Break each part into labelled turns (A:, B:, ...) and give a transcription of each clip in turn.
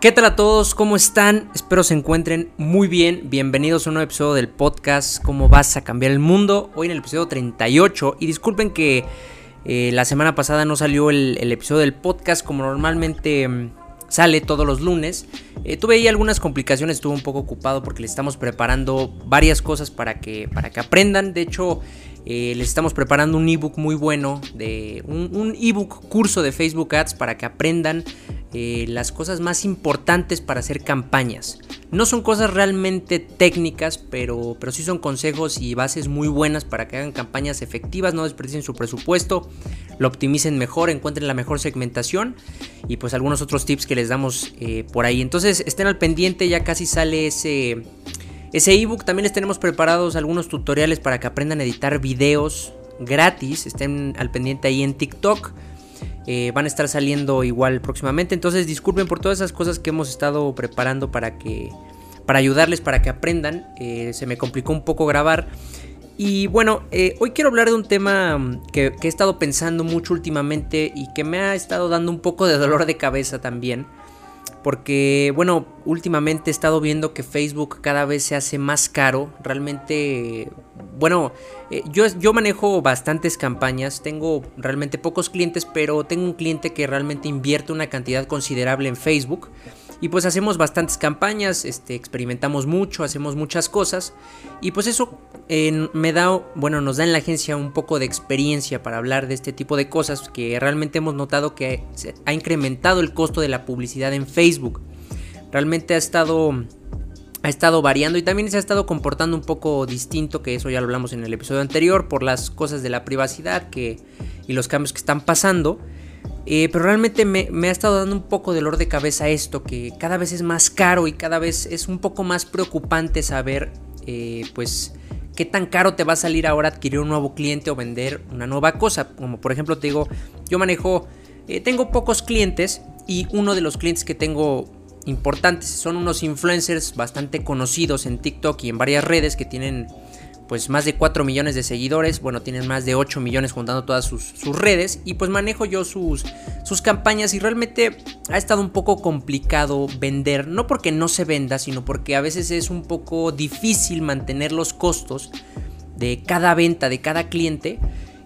A: ¿Qué tal a todos? ¿Cómo están? Espero se encuentren muy bien. Bienvenidos a un nuevo episodio del podcast ¿Cómo vas a cambiar el mundo? Hoy en el episodio 38. Y disculpen que eh, la semana pasada no salió el, episodio del podcast como normalmente mm, sale todos los lunes. Eh, tuve ahí algunas complicaciones, estuve un poco ocupado porque les estamos preparando varias cosas para que, para que aprendan. De hecho, eh, les estamos preparando un ebook muy bueno, de un, un ebook curso de Facebook Ads para que aprendan eh, las cosas más importantes para hacer campañas. No son cosas realmente técnicas, pero, pero sí son consejos y bases muy buenas para que hagan campañas efectivas, no desperdicien su presupuesto, lo optimicen mejor, encuentren la mejor segmentación y pues algunos otros tips que les damos eh, por ahí. Entonces estén al pendiente, ya casi sale ese... Ese ebook también les tenemos preparados algunos tutoriales para que aprendan a editar videos gratis. Estén al pendiente ahí en TikTok. Eh, van a estar saliendo igual próximamente. Entonces disculpen por todas esas cosas que hemos estado preparando para que para ayudarles para que aprendan. Eh, se me complicó un poco grabar. Y bueno, eh, hoy quiero hablar de un tema mm, que, he estado pensando mucho últimamente y que me ha estado dando un poco de dolor de cabeza también. Porque, bueno, últimamente he estado viendo que Facebook cada vez se hace más caro. Realmente, bueno, eh, yo, yo manejo bastantes campañas. Tengo realmente pocos clientes, pero tengo un cliente que realmente invierte una cantidad considerable en Facebook. Y pues hacemos bastantes campañas, este, experimentamos mucho, hacemos muchas cosas. Y pues eso me da, bueno, nos da en la agencia un poco de experiencia para hablar de este tipo de cosas que realmente hemos notado que ha incrementado el costo de la publicidad en Facebook. Realmente ha estado ha estado variando y también se ha estado comportando un poco distinto, que eso ya lo hablamos en el episodio anterior, por las cosas de la privacidad que, y los cambios que están pasando. Eh, pero realmente me, ha estado dando un poco de dolor de cabeza esto, que cada vez es más caro y cada vez es un poco más preocupante saber, eh, pues, qué tan caro te va a salir ahora adquirir un nuevo cliente o vender una nueva cosa. Como por ejemplo te digo, yo manejo, eh, tengo pocos clientes y uno de los clientes que tengo importantes son unos influencers bastante conocidos en TikTok y en varias redes que tienen pues más de 4 millones de seguidores, bueno, tienen más de 8 millones juntando todas sus, redes y pues manejo yo sus, sus campañas y realmente ha estado un poco complicado vender, no porque no se venda, sino porque a veces es un poco difícil mantener los costos de cada venta, de cada cliente.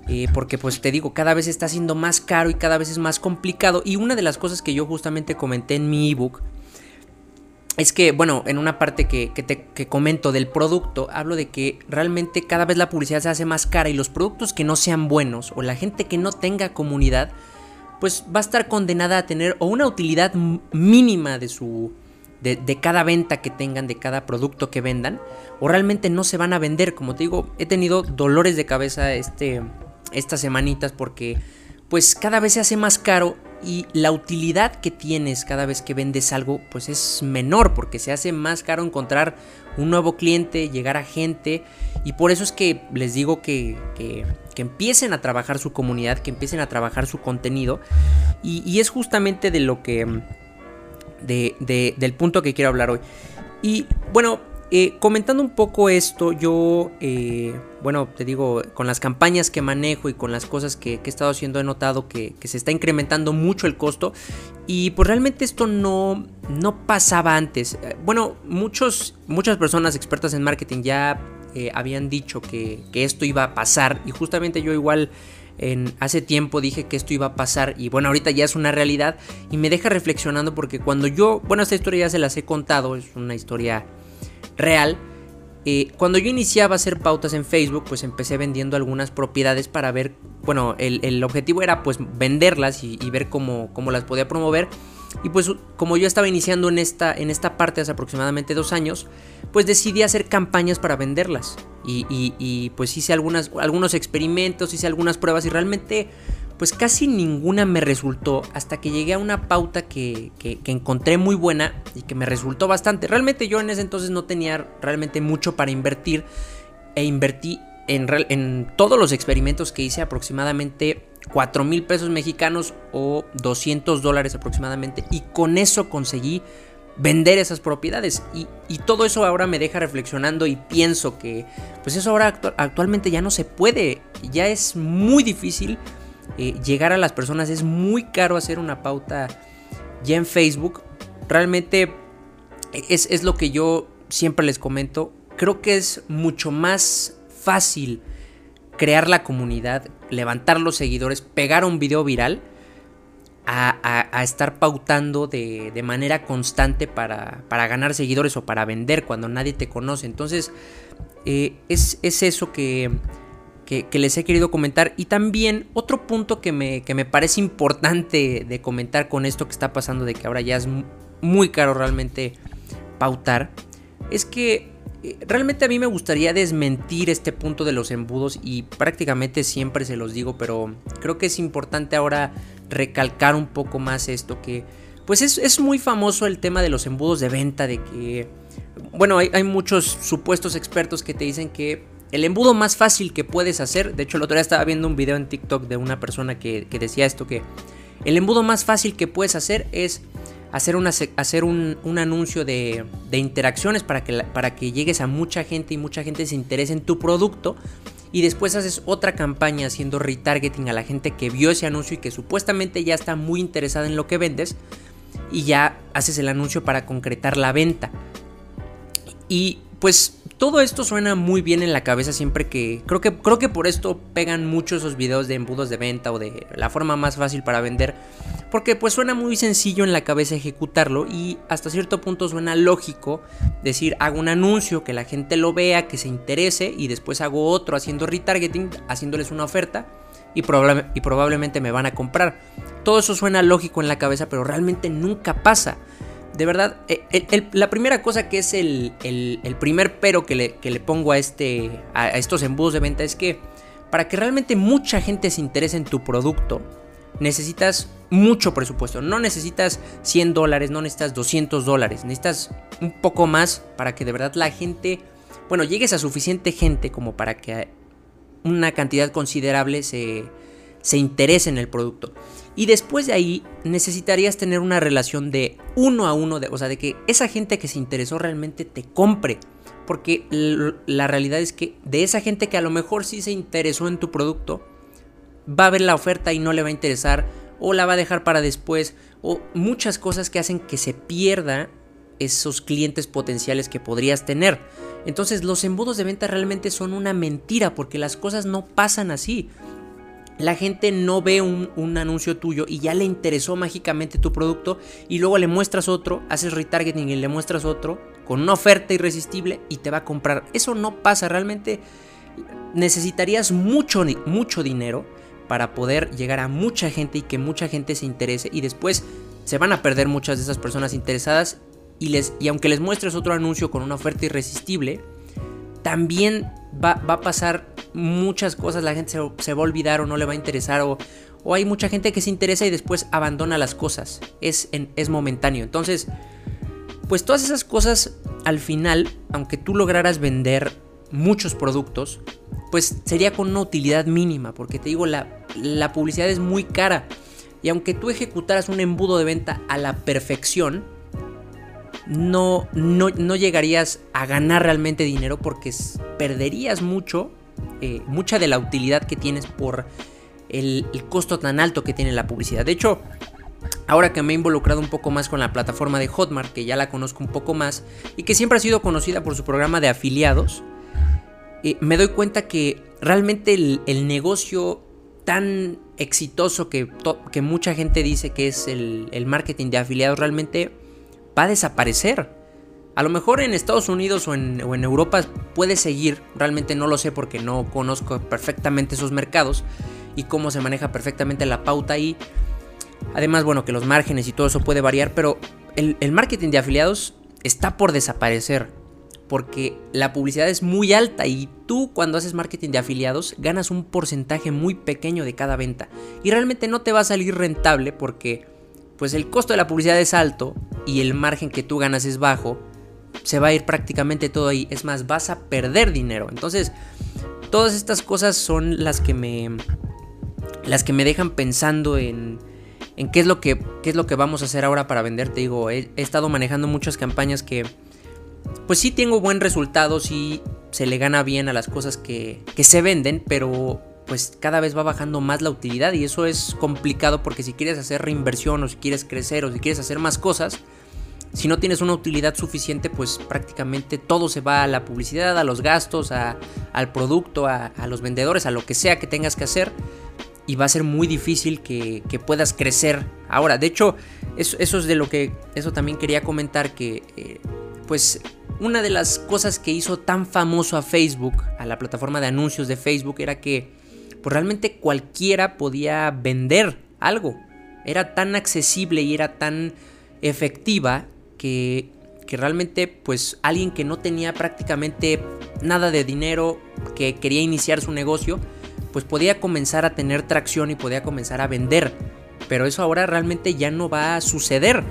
A: Eh, porque pues te digo, cada vez está siendo más caro y cada vez es más complicado. Y una de las cosas que yo justamente comenté en mi ebook es que, bueno, en una parte que, te, comento del producto, hablo de que realmente cada vez la publicidad se hace más cara y los productos que no sean buenos o la gente que no tenga comunidad, pues va a estar condenada a tener o una utilidad mínima de su... De, cada venta que tengan, de cada producto que vendan, o realmente no se van a vender. Como te digo, he tenido dolores de cabeza este, estas semanitas porque pues cada vez se hace más caro y la utilidad que tienes cada vez que vendes algo pues es menor porque se hace más caro encontrar un nuevo cliente, llegar a gente y por eso es que les digo que, que, empiecen a trabajar su comunidad, que empiecen a trabajar su contenido y, es justamente de lo que... De, del punto que quiero hablar hoy. Y bueno, eh, comentando un poco esto, yo, eh, bueno, te digo, con las campañas que manejo y con las cosas que, he estado haciendo, he notado que, se está incrementando mucho el costo. Y pues realmente esto no, no pasaba antes. Eh, bueno, muchos, muchas personas expertas en marketing ya habían dicho que, que, esto iba a pasar. Y justamente yo igual... En, hace tiempo dije que esto iba a pasar y bueno, ahorita ya es una realidad y me deja reflexionando porque cuando yo, bueno, esta historia ya se las he contado, es una historia real. Eh, cuando yo iniciaba a hacer pautas en Facebook, pues empecé vendiendo algunas propiedades para ver, bueno, el, objetivo era pues venderlas y, ver cómo, cómo, las podía promover. Y pues como yo estaba iniciando en esta, en esta parte hace aproximadamente dos años, pues decidí hacer campañas para venderlas. Y, y pues hice algunas, algunos experimentos, hice algunas pruebas y realmente pues casi ninguna me resultó hasta que llegué a una pauta que, encontré muy buena y que me resultó bastante. Realmente yo en ese entonces no tenía realmente mucho para invertir e invertí en, en todos los experimentos que hice aproximadamente 4 mil pesos mexicanos o 200 dólares aproximadamente y con eso conseguí vender esas propiedades y, todo eso ahora me deja reflexionando y pienso que pues eso ahora actualmente ya no se puede ya es muy difícil eh, llegar a las personas. Es muy caro hacer una pauta ya en Facebook. realmente es, es lo que yo siempre les comento. Creo que es mucho más fácil crear la comunidad, levantar los seguidores, pegar un video viral, a, estar pautando de, manera constante para, ganar seguidores o para vender cuando nadie te conoce. Entonces, eh, es, eso que, que, les he querido comentar. Y también otro punto que me, que me parece importante de comentar con esto que está pasando, de que ahora ya es muy caro realmente pautar, es que eh, realmente a mí me gustaría desmentir este punto de los embudos y prácticamente siempre se los digo, pero creo que es importante ahora recalcar un poco más esto que pues es, muy famoso el tema de los embudos de venta, de que, bueno, hay, muchos supuestos expertos que te dicen que el embudo más fácil que puedes hacer, de hecho el otro día estaba viendo un video en TikTok de una persona que, decía esto, que el embudo más fácil que puedes hacer es hacer, hacer un, anuncio de, interacciones para que, para que llegues a mucha gente y mucha gente se interese en tu producto. Y después haces otra campaña haciendo retargeting a la gente que vio ese anuncio y que supuestamente ya está muy interesada en lo que vendes. Y ya haces el anuncio para concretar la venta. Y pues todo esto suena muy bien en la cabeza siempre que creo que creo que por esto pegan mucho esos videos de embudos de venta o de la forma más fácil para vender, porque pues suena muy sencillo en la cabeza ejecutarlo y hasta cierto punto suena lógico decir hago un anuncio que la gente lo vea, que se interese y después hago otro haciendo retargeting, haciéndoles una oferta y, y probablemente me van a comprar. Todo eso suena lógico en la cabeza, pero realmente nunca pasa de verdad, eh, la primera cosa que es el, primer pero que le, le pongo a, este, a, estos embudos de venta es que para que realmente mucha gente se interese en tu producto, necesitas mucho presupuesto. No necesitas 100 dólares, no necesitas 200 dólares, necesitas un poco más para que de verdad la gente, bueno, llegues a suficiente gente como para que una cantidad considerable se, se interese en el producto. Y después de ahí necesitarías tener una relación de uno a uno, de, o sea, de que esa gente que se interesó realmente te compre. Porque la realidad es que de esa gente que a lo mejor sí se interesó en tu producto, va a ver la oferta y no le va a interesar, o la va a dejar para después, o muchas cosas que hacen que se pierda esos clientes potenciales que podrías tener. Entonces los embudos de venta realmente son una mentira porque las cosas no pasan así la gente no ve un, anuncio tuyo y ya le interesó mágicamente tu producto y luego le muestras otro, haces retargeting y le muestras otro con una oferta irresistible y te va a comprar. Eso no pasa, realmente necesitarías mucho, mucho dinero para poder llegar a mucha gente y que mucha gente se interese y después se van a perder muchas de esas personas interesadas y, les, y aunque les muestres otro anuncio con una oferta irresistible, también va, va a pasar muchas cosas la gente se, va a olvidar o no le va a interesar o, hay mucha gente que se interesa y después abandona las cosas. Es, es momentáneo. Entonces, pues todas esas cosas al final, aunque tú lograras vender muchos productos, pues sería con una utilidad mínima, porque te digo, la, la publicidad es muy cara. Y aunque tú ejecutaras un embudo de venta a la perfección, no, no, no llegarías a ganar realmente dinero porque perderías mucho eh, mucha de la utilidad que tienes por el, costo tan alto que tiene la publicidad. De hecho, ahora que me he involucrado un poco más con la plataforma de Hotmart, que ya la conozco un poco más y que siempre ha sido conocida por su programa de afiliados, eh, me doy cuenta que realmente el, negocio tan exitoso que, que, mucha gente dice que es el, el marketing de afiliados realmente va a desaparecer. A lo mejor en Estados Unidos o en, Europa puede seguir, realmente no lo sé porque no conozco perfectamente esos mercados y cómo se maneja perfectamente la pauta ahí. Además, bueno, que los márgenes y todo eso puede variar, pero el, el marketing de afiliados está por desaparecer porque la publicidad es muy alta y tú cuando haces marketing de afiliados ganas un porcentaje muy pequeño de cada venta y realmente no te va a salir rentable porque pues el costo de la publicidad es alto y el margen que tú ganas es bajo se va a ir prácticamente todo ahí. Es más, vas a perder dinero. Entonces, todas estas cosas son las que me. Las que me dejan pensando en. En qué es lo que. qué es lo que vamos a hacer ahora para vender. Te digo, he, estado manejando muchas campañas que. Pues sí tengo buen resultado. Sí se le gana bien a las cosas que, que se venden. Pero pues cada vez va bajando más la utilidad. Y eso es complicado porque si quieres hacer reinversión o si quieres crecer o si quieres hacer más cosas si no tienes una utilidad suficiente, pues prácticamente todo se va a la publicidad, a los gastos, al producto, a, los vendedores, a lo que sea que tengas que hacer. Y va a ser muy difícil que, puedas crecer ahora. De hecho, eso, es de lo que, eso también quería comentar que, eh, pues, una de las cosas que hizo tan famoso a Facebook, a la plataforma de anuncios de Facebook, era que pues realmente cualquiera podía vender algo. Era tan accesible y era tan efectiva que, realmente pues alguien que no tenía prácticamente nada de dinero, que quería iniciar su negocio, pues podía comenzar a tener tracción y podía comenzar a vender. Pero eso ahora realmente ya no va a suceder.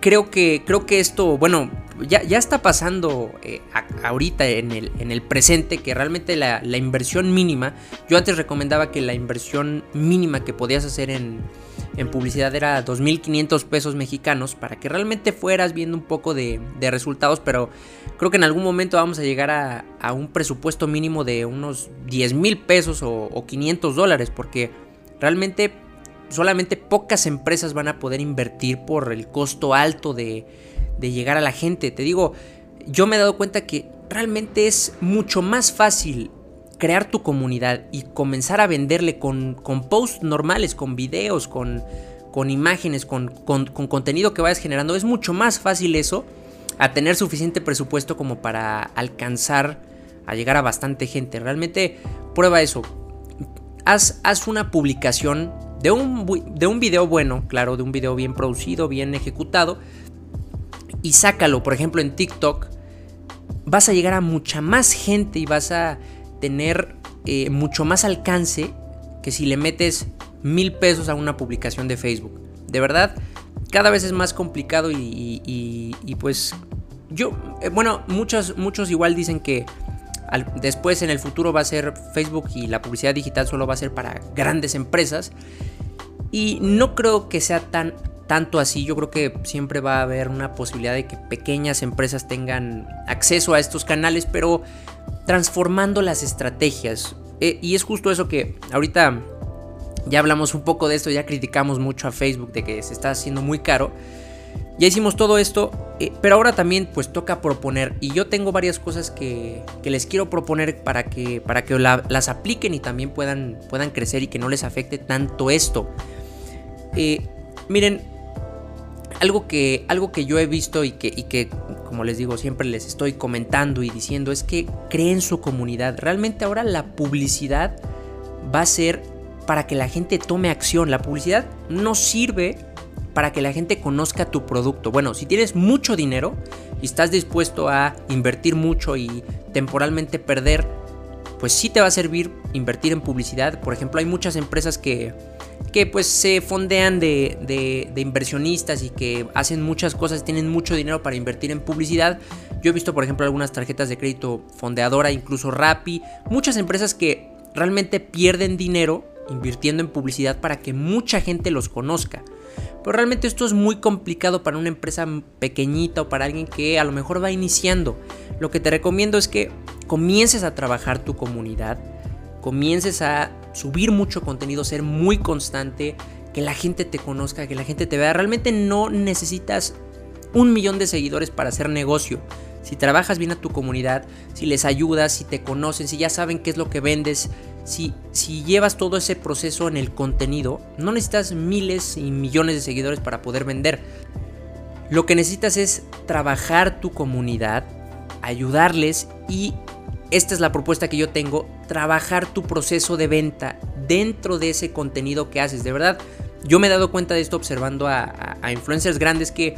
A: Creo que, creo que esto, bueno, ya, ya está pasando eh, ahorita en el, en el, presente que realmente la, la, inversión mínima, yo antes recomendaba que la inversión mínima que podías hacer en, en publicidad era 2.500 pesos mexicanos para que realmente fueras viendo un poco de, de, resultados, pero creo que en algún momento vamos a llegar a, a un presupuesto mínimo de unos 10 mil pesos o, o 500 dólares, porque realmente solamente pocas empresas van a poder invertir por el costo alto de de llegar a la gente. Te digo, yo me he dado cuenta que realmente es mucho más fácil crear tu comunidad y comenzar a venderle con, con posts normales, con videos, con, con imágenes, con, con, contenido que vayas generando. Es mucho más fácil eso a tener suficiente presupuesto como para alcanzar a llegar a bastante gente. Realmente prueba eso. Haz, haz una publicación de un, de un video bueno, claro, de un video bien producido, bien ejecutado, y sácalo, por ejemplo, en TikTok, vas a llegar a mucha más gente y vas a tener eh, mucho más alcance que si le metes mil pesos a una publicación de Facebook. De verdad, cada vez es más complicado y, pues yo, eh, bueno, muchos, muchos igual dicen que después en el futuro va a ser Facebook y la publicidad digital solo va a ser para grandes empresas. Y no creo que sea tan tanto así, yo creo que siempre va a haber una posibilidad de que pequeñas empresas tengan acceso a estos canales, pero transformando las estrategias. Eh, y es justo eso que ahorita ya hablamos un poco de esto, ya criticamos mucho a Facebook de que se está haciendo muy caro. Ya hicimos todo esto, eh, pero ahora también pues toca proponer. Y yo tengo varias cosas que, les quiero proponer para que, para que las apliquen y también puedan, puedan crecer y que no les afecte tanto esto. Eh, miren, algo que, algo que yo he visto y que, y que, como les digo, siempre les estoy comentando y diciendo es que creen su comunidad. Realmente ahora la publicidad va a ser para que la gente tome acción. La publicidad no sirve para que la gente conozca tu producto. Bueno, si tienes mucho dinero y estás dispuesto a invertir mucho y temporalmente perder, pues sí te va a servir invertir en publicidad. Por ejemplo, hay muchas empresas que que pues se fondean de, inversionistas y que hacen muchas cosas, tienen mucho dinero para invertir en publicidad. Yo he visto por ejemplo algunas tarjetas de crédito fondeadora, incluso Rappi, muchas empresas que realmente pierden dinero invirtiendo en publicidad para que mucha gente los conozca. Pero realmente esto es muy complicado para una empresa pequeñita o para alguien que a lo mejor va iniciando. Lo que te recomiendo es que comiences a trabajar tu comunidad, comiences a subir mucho contenido, ser muy constante, que la gente te conozca, que la gente te vea. Realmente no necesitas un millón de seguidores para hacer negocio. Si trabajas bien a tu comunidad, si les ayudas, si te conocen, si ya saben qué es lo que vendes, si, si llevas todo ese proceso en el contenido, no necesitas miles y millones de seguidores para poder vender. Lo que necesitas es trabajar tu comunidad, ayudarles y esta es la propuesta que yo tengo, trabajar tu proceso de venta dentro de ese contenido que haces. De verdad, yo me he dado cuenta de esto observando a, influencers grandes que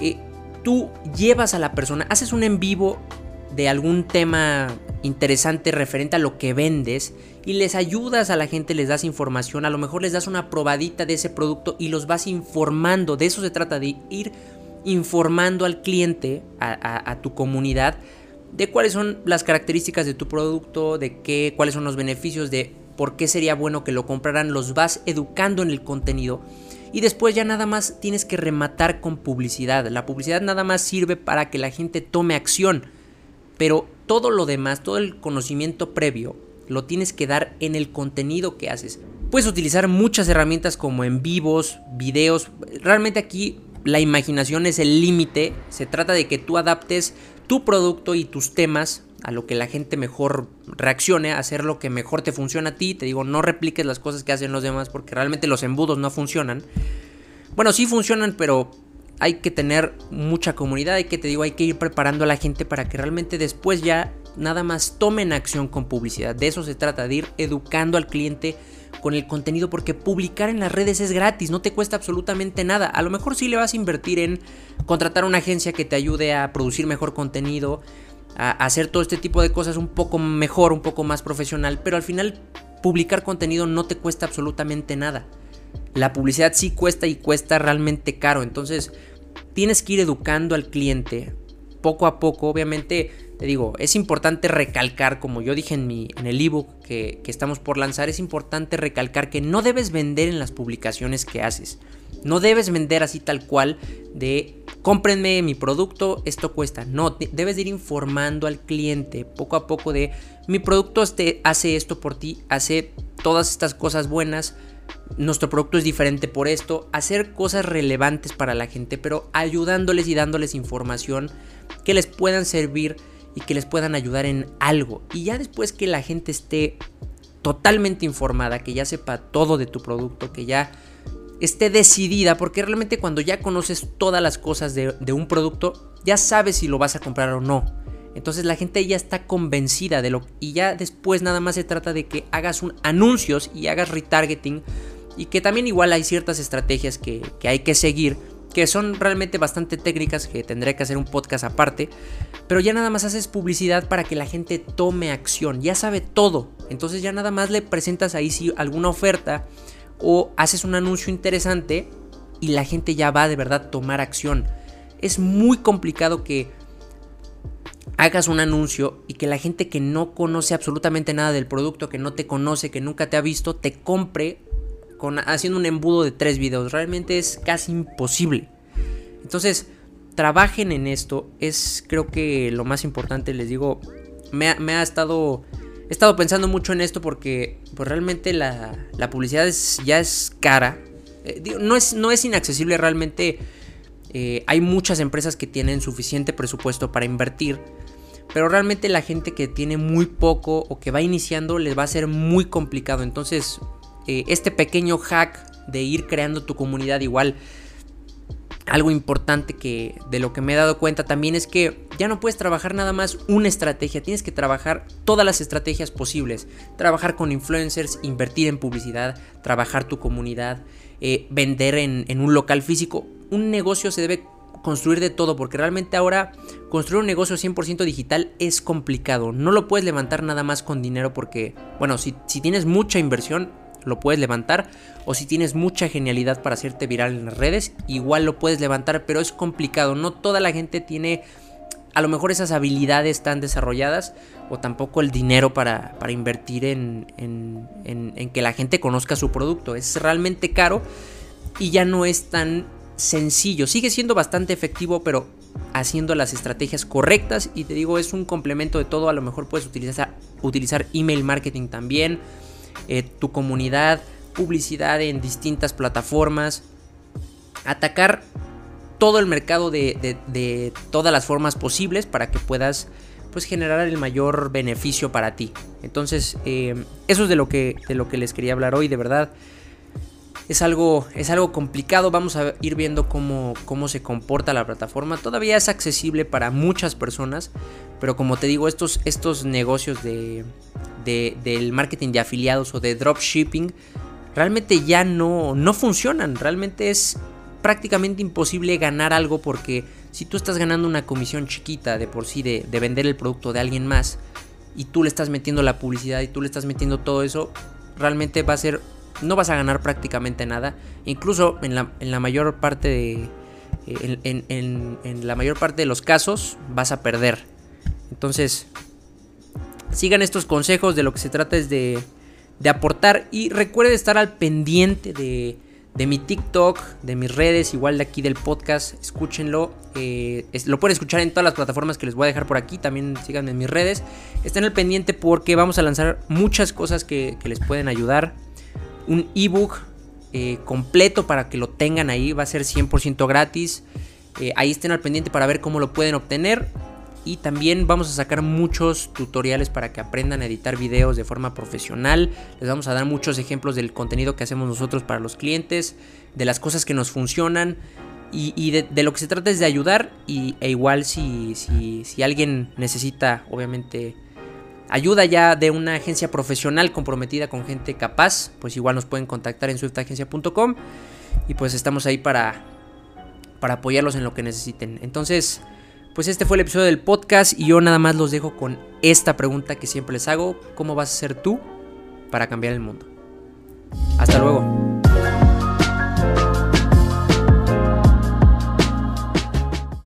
A: eh, tú llevas a la persona, haces un en vivo de algún tema interesante referente a lo que vendes y les ayudas a la gente, les das información, a lo mejor les das una probadita de ese producto y los vas informando. De eso se trata, de ir informando al cliente, a tu comunidad, de cuáles son las características de tu producto, de qué, cuáles son los beneficios, de por qué sería bueno que lo compraran, los vas educando en el contenido y después ya nada más tienes que rematar con publicidad. La publicidad nada más sirve para que la gente tome acción, pero todo lo demás, todo el conocimiento previo, lo tienes que dar en el contenido que haces. Puedes utilizar muchas herramientas como en vivos, videos. Realmente aquí la imaginación es el límite, se trata de que tú adaptes tu producto y tus temas a lo que la gente mejor reaccione, hacer lo que mejor te funciona a ti. Te digo, no repliques las cosas que hacen los demás porque realmente los embudos no funcionan. Bueno, sí funcionan, pero hay que tener mucha comunidad, hay que te digo, hay que ir preparando a la gente para que realmente después ya nada más tomen acción con publicidad. De eso se trata, de ir educando al cliente con el contenido porque publicar en las redes es gratis, no te cuesta absolutamente nada. A lo mejor sí le vas a invertir en contratar una agencia que te ayude a producir mejor contenido, a hacer todo este tipo de cosas un poco mejor, un poco más profesional, pero al final publicar contenido no te cuesta absolutamente nada. La publicidad sí cuesta y cuesta realmente caro, entonces tienes que ir educando al cliente poco a poco, obviamente te digo, es importante recalcar, como yo dije en, mi, en el ebook que, que estamos por lanzar, es importante recalcar que no debes vender en las publicaciones que haces. No debes vender así tal cual de cómprenme mi producto, esto cuesta. No, debes ir informando al cliente poco a poco de mi producto este hace esto por ti, hace todas estas cosas buenas. Nuestro producto es diferente por esto, hacer cosas relevantes para la gente, pero ayudándoles y dándoles información que les puedan servir y que les puedan ayudar en algo. Y ya después que la gente esté totalmente informada, que ya sepa todo de tu producto, que ya esté decidida, porque realmente cuando ya conoces todas las cosas de, un producto, ya sabes si lo vas a comprar o no. Entonces la gente ya está convencida de lo y ya después nada más se trata de que hagas un anuncios y hagas retargeting y que también igual hay ciertas estrategias que, que hay que seguir que son realmente bastante técnicas, que tendré que hacer un podcast aparte, pero ya nada más haces publicidad para que la gente tome acción, ya sabe todo, entonces ya nada más le presentas ahí si alguna oferta o haces un anuncio interesante y la gente ya va de verdad tomar acción. Es muy complicado que hagas un anuncio y que la gente que no conoce absolutamente nada del producto, que no te conoce, que nunca te ha visto, te compre haciendo un embudo de tres videos. Realmente es casi imposible. Entonces, trabajen en esto. Es creo que lo más importante, les digo, me ha, estado... He estado pensando mucho en esto porque pues realmente la, publicidad ya es cara. Eh, no, es, inaccesible realmente. Eh, hay muchas empresas que tienen suficiente presupuesto para invertir. Pero realmente la gente que tiene muy poco o que va iniciando les va a ser muy complicado. Entonces eh, este pequeño hack de ir creando tu comunidad igual. Algo importante que de lo que me he dado cuenta también es que ya no puedes trabajar nada más una estrategia, tienes que trabajar todas las estrategias posibles. Trabajar con influencers, invertir en publicidad, trabajar tu comunidad, eh, vender en, en un local físico. Un negocio se debe construir de todo, porque realmente ahora construir un negocio 100% digital es complicado. No lo puedes levantar nada más con dinero porque, bueno, si, si tienes mucha inversión, lo puedes levantar. O si tienes mucha genialidad para hacerte viral en las redes, igual lo puedes levantar, pero es complicado. No toda la gente tiene a lo mejor esas habilidades tan desarrolladas o tampoco el dinero para, para invertir en, en, en, que la gente conozca su producto. Es realmente caro y ya no es tan sencillo. Sigue siendo bastante efectivo, pero haciendo las estrategias correctas. Y te digo, es un complemento de todo. A lo mejor puedes utilizar, utilizar email marketing también. Eh, tu comunidad, publicidad en distintas plataformas, atacar todo el mercado de, todas las formas posibles para que puedas pues generar el mayor beneficio para ti. Entonces, eh, eso es de lo, que, de lo que les quería hablar hoy, de verdad. Es algo, es algo complicado, vamos a ir viendo cómo, cómo se comporta la plataforma. Todavía es accesible para muchas personas, pero como te digo, estos, estos negocios de, del marketing de afiliados o de dropshipping realmente ya no, no funcionan. Realmente es prácticamente imposible ganar algo porque si tú estás ganando una comisión chiquita de por sí de, vender el producto de alguien más y tú le estás metiendo la publicidad y tú le estás metiendo todo eso, realmente va a ser, no vas a ganar prácticamente nada. Incluso en la, en la mayor parte de, en, en la mayor parte de los casos vas a perder. Entonces, Sigan estos consejos, de lo que se trata es de, de aportar y recuerden estar al pendiente de, de, mi TikTok, de mis redes, igual de aquí del podcast, escúchenlo. Eh, lo pueden escuchar en todas las plataformas que les voy a dejar por aquí, también síganme en mis redes. Estén al pendiente porque vamos a lanzar muchas cosas que, que les pueden ayudar. Un ebook eh, completo para que lo tengan ahí, va a ser 100% gratis. Eh, ahí estén al pendiente para ver cómo lo pueden obtener. Y también vamos a sacar muchos tutoriales para que aprendan a editar videos de forma profesional. Les vamos a dar muchos ejemplos del contenido que hacemos nosotros para los clientes, de las cosas que nos funcionan. Y, de, lo que se trata es de ayudar. Y, e igual si, si, si alguien necesita, obviamente, ayuda ya de una agencia profesional comprometida con gente capaz, pues igual nos pueden contactar en swiftagencia.com. Y pues estamos ahí para, para apoyarlos en lo que necesiten. Entonces, pues este fue el episodio del podcast y yo nada más los dejo con esta pregunta que siempre les hago. ¿Cómo vas a ser tú para cambiar el mundo? Hasta luego.